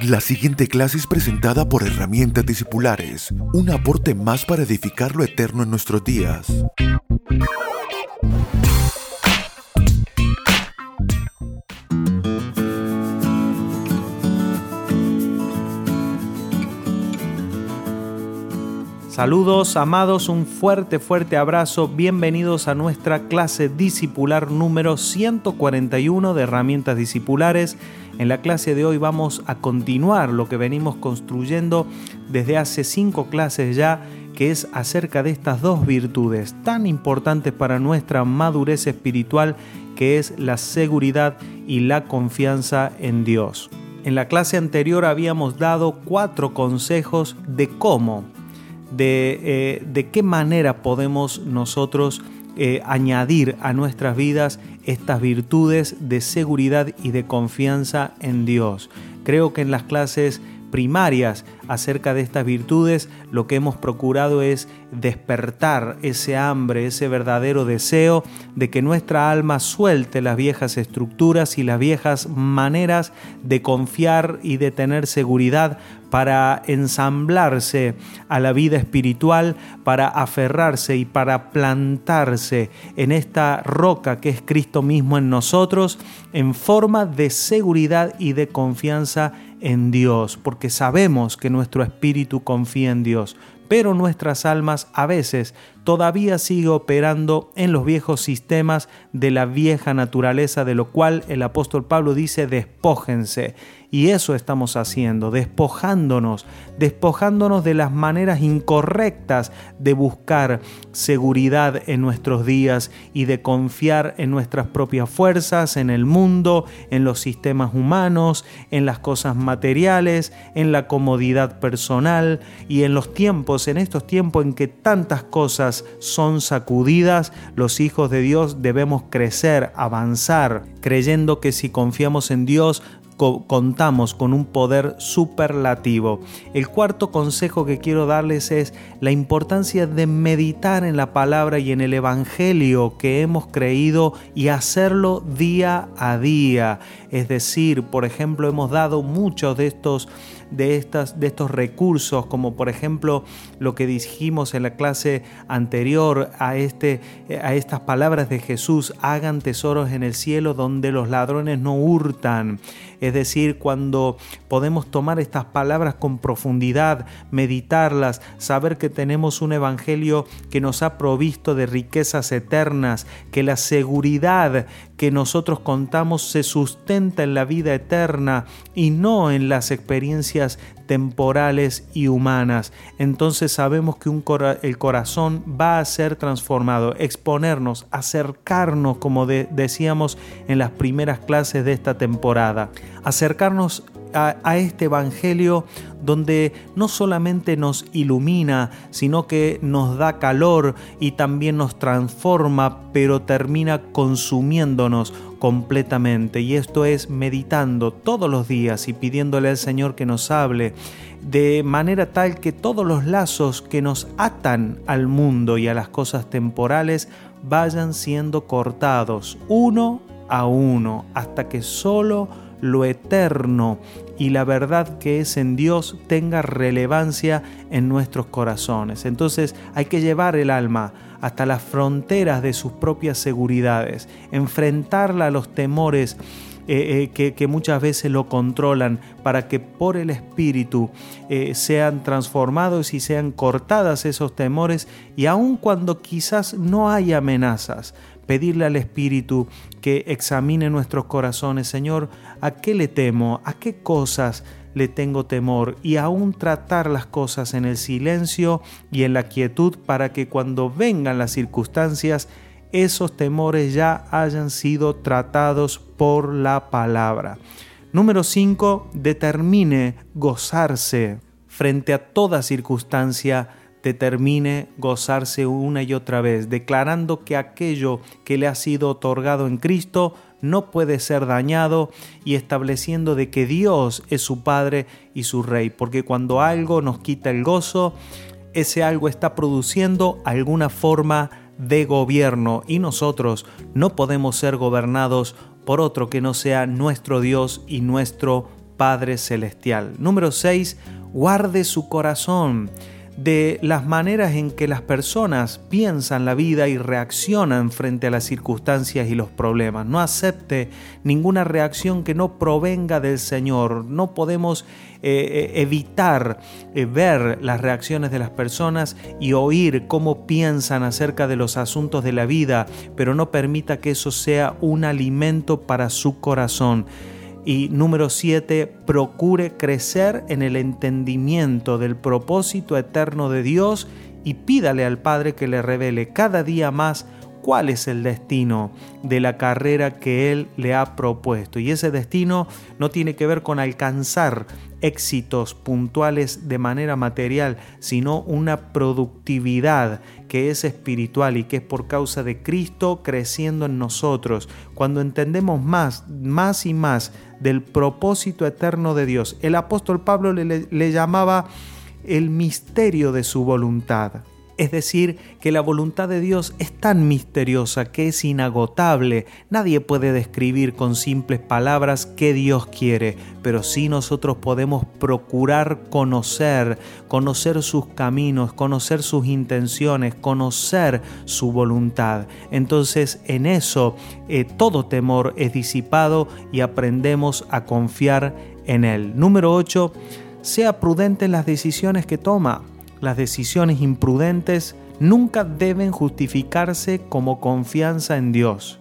La siguiente clase es presentada por Herramientas Discipulares, un aporte más para edificar lo eterno en nuestros días. Saludos amados, un fuerte, fuerte abrazo. Bienvenidos a nuestra clase discipular número 141 de herramientas discipulares. En la clase de hoy vamos a continuar lo que venimos construyendo desde hace cinco clases ya, que es acerca de estas dos virtudes tan importantes para nuestra madurez espiritual, que es la seguridad y la confianza en Dios. En la clase anterior habíamos dado cuatro consejos de cómo de, eh, de qué manera podemos nosotros eh, añadir a nuestras vidas estas virtudes de seguridad y de confianza en Dios. Creo que en las clases primarias acerca de estas virtudes, lo que hemos procurado es despertar ese hambre, ese verdadero deseo de que nuestra alma suelte las viejas estructuras y las viejas maneras de confiar y de tener seguridad para ensamblarse a la vida espiritual, para aferrarse y para plantarse en esta roca que es Cristo mismo en nosotros, en forma de seguridad y de confianza Dios, porque sabemos que nuestro espíritu confía en Dios, pero nuestras almas a veces todavía sigue operando en los viejos sistemas de la vieja naturaleza, de lo cual el apóstol Pablo dice despójense y eso estamos haciendo, despojándonos, despojándonos de las maneras incorrectas de buscar seguridad en nuestros días y de confiar en nuestras propias fuerzas, en el mundo, en los sistemas humanos, en las cosas materiales, en la comodidad personal y en los tiempos, en estos tiempos en que tantas cosas son sacudidas, los hijos de Dios debemos crecer, avanzar, creyendo que si confiamos en Dios contamos con un poder superlativo. El cuarto consejo que quiero darles es la importancia de meditar en la palabra y en el Evangelio que hemos creído y hacerlo día a día. Es decir, por ejemplo, hemos dado muchos de estos de, estas, de estos recursos, como por ejemplo lo que dijimos en la clase anterior a, este, a estas palabras de Jesús, hagan tesoros en el cielo donde los ladrones no hurtan. Es decir, cuando podemos tomar estas palabras con profundidad, meditarlas, saber que tenemos un evangelio que nos ha provisto de riquezas eternas, que la seguridad que nosotros contamos se sustenta en la vida eterna y no en las experiencias temporales y humanas. Entonces sabemos que el corazón va a ser transformado, exponernos, acercarnos, como decíamos en las primeras clases de esta temporada, acercarnos a, este Evangelio donde no solamente nos ilumina, sino que nos da calor y también nos transforma, pero termina consumiéndonos completamente. Y esto es meditando todos los días y pidiéndole al Señor que nos hable de manera tal que todos los lazos que nos atan al mundo y a las cosas temporales vayan siendo cortados uno a uno hasta que solo lo eterno y la verdad que es en Dios tenga relevancia en nuestros corazones. Entonces hay que llevar el alma hasta las fronteras de sus propias seguridades, enfrentarla a los temores eh, eh, que, muchas veces lo controlan para que por el Espíritu eh, sean transformados y sean cortadas esos temores y aun cuando quizás no hay amenazas, pedirle al Espíritu que examine nuestros corazones, Señor, ¿a qué le temo? ¿A qué cosas le tengo temor? Y aún tratar las cosas en el silencio y en la quietud para que cuando vengan las circunstancias, esos temores ya hayan sido tratados por la palabra. Número 5. Determine gozarse frente a toda circunstancia determine gozarse una y otra vez, declarando que aquello que le ha sido otorgado en Cristo no puede ser dañado y estableciendo de que Dios es su Padre y su Rey, porque cuando algo nos quita el gozo, ese algo está produciendo alguna forma de gobierno y nosotros no podemos ser gobernados por otro que no sea nuestro Dios y nuestro Padre Celestial. Número 6. Guarde su corazón de las maneras en que las personas piensan la vida y reaccionan frente a las circunstancias y los problemas. No acepte ninguna reacción que no provenga del Señor. No podemos eh, eh, evitar eh, ver las reacciones de las personas y oír cómo piensan acerca de los asuntos de la vida, pero no permita que eso sea un alimento para su corazón. Y número siete, procure crecer en el entendimiento del propósito eterno de Dios y pídale al Padre que le revele cada día más cuál es el destino de la carrera que Él le ha propuesto. Y ese destino no tiene que ver con alcanzar éxitos puntuales de manera material, sino una productividad que es espiritual y que es por causa de Cristo creciendo en nosotros. Cuando entendemos más, más y más del propósito eterno de Dios, el apóstol Pablo le, le llamaba el misterio de su voluntad. Es decir, que la voluntad de Dios es tan misteriosa que es inagotable. Nadie puede describir con simples palabras qué Dios quiere, pero sí nosotros podemos procurar conocer, conocer sus caminos, conocer sus intenciones, conocer su voluntad. Entonces en eso eh, todo temor es disipado y aprendemos a confiar en Él. Número 8. Sea prudente en las decisiones que toma las decisiones imprudentes nunca deben justificarse como confianza en Dios.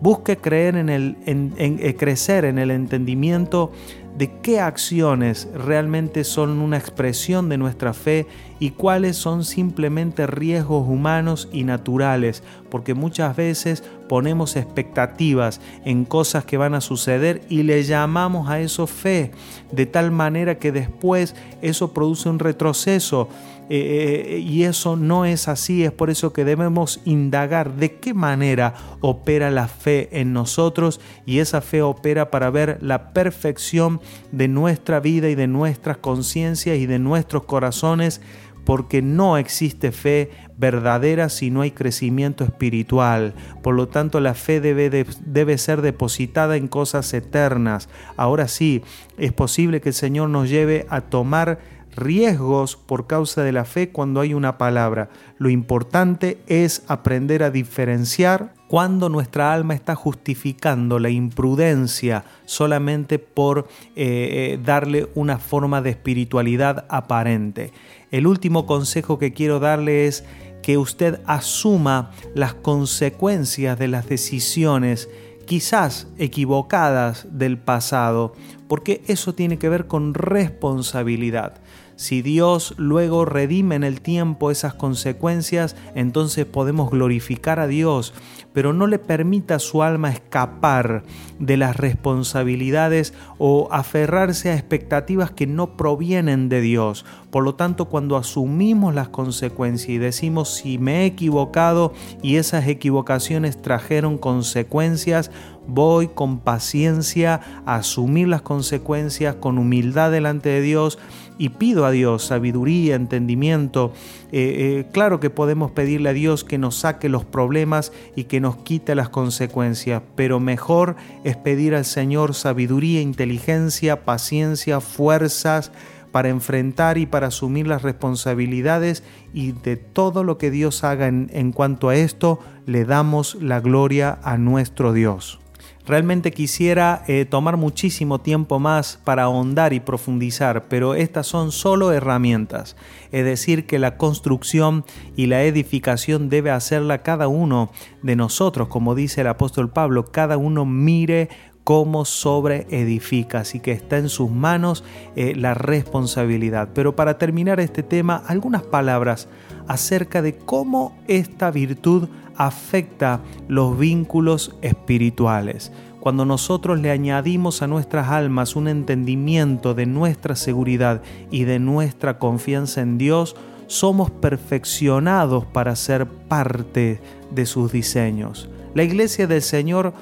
Busque creer en el, eh, crecer en el entendimiento de qué acciones realmente son una expresión de nuestra fe y cuáles son simplemente riesgos humanos y naturales, porque muchas veces ponemos expectativas en cosas que van a suceder y le llamamos a eso fe, de tal manera que después eso produce un retroceso eh, eh, y eso no es así, es por eso que debemos indagar de qué manera opera la fe en nosotros y esa fe opera para ver la perfección de nuestra vida y de nuestras conciencias y de nuestros corazones porque no existe fe verdadera si no hay crecimiento espiritual. Por lo tanto, la fe debe, debe, ser depositada en cosas eternas. Ahora sí, es posible que el Señor nos lleve a tomar riesgos por causa de la fe cuando hay una palabra. Lo importante es aprender a diferenciar cuando nuestra alma está justificando la imprudencia solamente por eh, eh, darle una forma de espiritualidad aparente. El último consejo que quiero darle es que usted asuma las consecuencias de las decisiones quizás equivocadas del pasado, porque eso tiene que ver con responsabilidad. Si Dios luego redime en el tiempo esas consecuencias, entonces podemos glorificar a Dios, pero no le permita a su alma escapar de las responsabilidades o aferrarse a expectativas que no provienen de Dios. Por lo tanto, cuando asumimos las consecuencias y decimos si me he equivocado y esas equivocaciones trajeron consecuencias, voy con paciencia a asumir las consecuencias, con humildad delante de Dios y pido a Dios sabiduría, entendimiento. Eh, eh, claro que podemos pedirle a Dios que nos saque los problemas y que nos quite las consecuencias, pero mejor es pedir al Señor sabiduría, inteligencia, paciencia, fuerzas para enfrentar y para asumir las responsabilidades y de todo lo que Dios haga en, en cuanto a esto, le damos la gloria a nuestro Dios. Realmente quisiera eh, tomar muchísimo tiempo más para ahondar y profundizar, pero estas son solo herramientas. Es decir, que la construcción y la edificación debe hacerla cada uno de nosotros, como dice el apóstol Pablo, cada uno mire cómo sobre edifica, así que está en sus manos eh, la responsabilidad. Pero para terminar este tema, algunas palabras acerca de cómo esta virtud afecta los vínculos espirituales. Cuando nosotros le añadimos a nuestras almas un entendimiento de nuestra seguridad y de nuestra confianza en Dios, somos perfeccionados para ser parte de sus diseños. La iglesia del Señor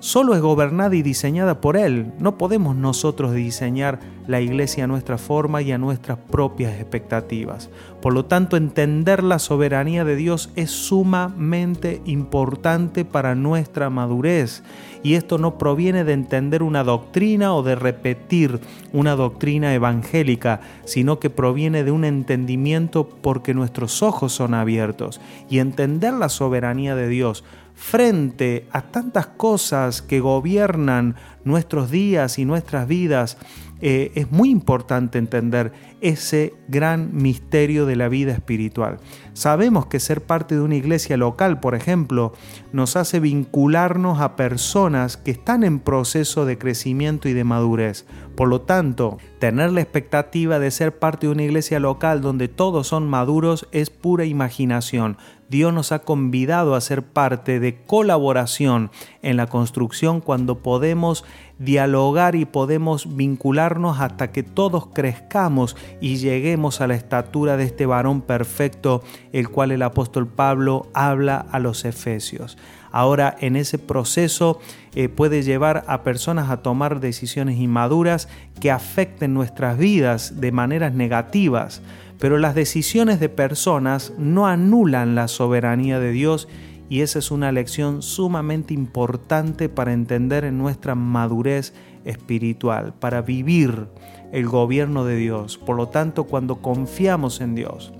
solo es gobernada y diseñada por Él. No podemos nosotros diseñar la iglesia a nuestra forma y a nuestras propias expectativas. Por lo tanto, entender la soberanía de Dios es sumamente importante para nuestra madurez. Y esto no proviene de entender una doctrina o de repetir una doctrina evangélica, sino que proviene de un entendimiento porque nuestros ojos son abiertos. Y entender la soberanía de Dios frente a tantas cosas que gobiernan nuestros días y nuestras vidas, eh, es muy importante entender ese gran misterio de la vida espiritual. Sabemos que ser parte de una iglesia local, por ejemplo, nos hace vincularnos a personas que están en proceso de crecimiento y de madurez. Por lo tanto, tener la expectativa de ser parte de una iglesia local donde todos son maduros es pura imaginación. Dios nos ha convidado a ser parte de colaboración en la construcción cuando podemos dialogar y podemos vincularnos hasta que todos crezcamos y lleguemos a la estatura de este varón perfecto, el cual el apóstol Pablo habla a los efesios. Ahora en ese proceso eh, puede llevar a personas a tomar decisiones inmaduras que afecten nuestras vidas de maneras negativas pero las decisiones de personas no anulan la soberanía de Dios y esa es una lección sumamente importante para entender en nuestra madurez espiritual, para vivir el gobierno de Dios. Por lo tanto, cuando confiamos en Dios,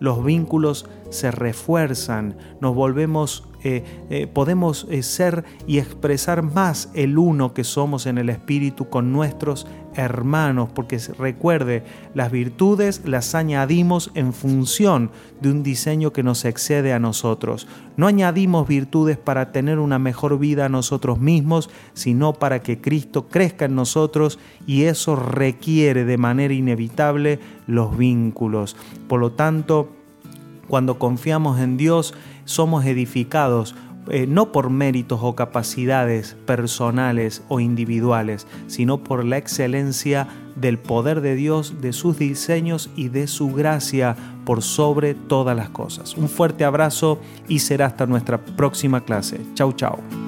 los vínculos se refuerzan, nos volvemos, eh, eh, podemos eh, ser y expresar más el uno que somos en el Espíritu con nuestros hermanos, porque recuerde, las virtudes las añadimos en función de un diseño que nos excede a nosotros. No añadimos virtudes para tener una mejor vida a nosotros mismos, sino para que Cristo crezca en nosotros y eso requiere de manera inevitable los vínculos. Por lo tanto, cuando confiamos en Dios, somos edificados eh, no por méritos o capacidades personales o individuales, sino por la excelencia del poder de Dios, de sus diseños y de su gracia por sobre todas las cosas. Un fuerte abrazo y será hasta nuestra próxima clase. Chau, chau.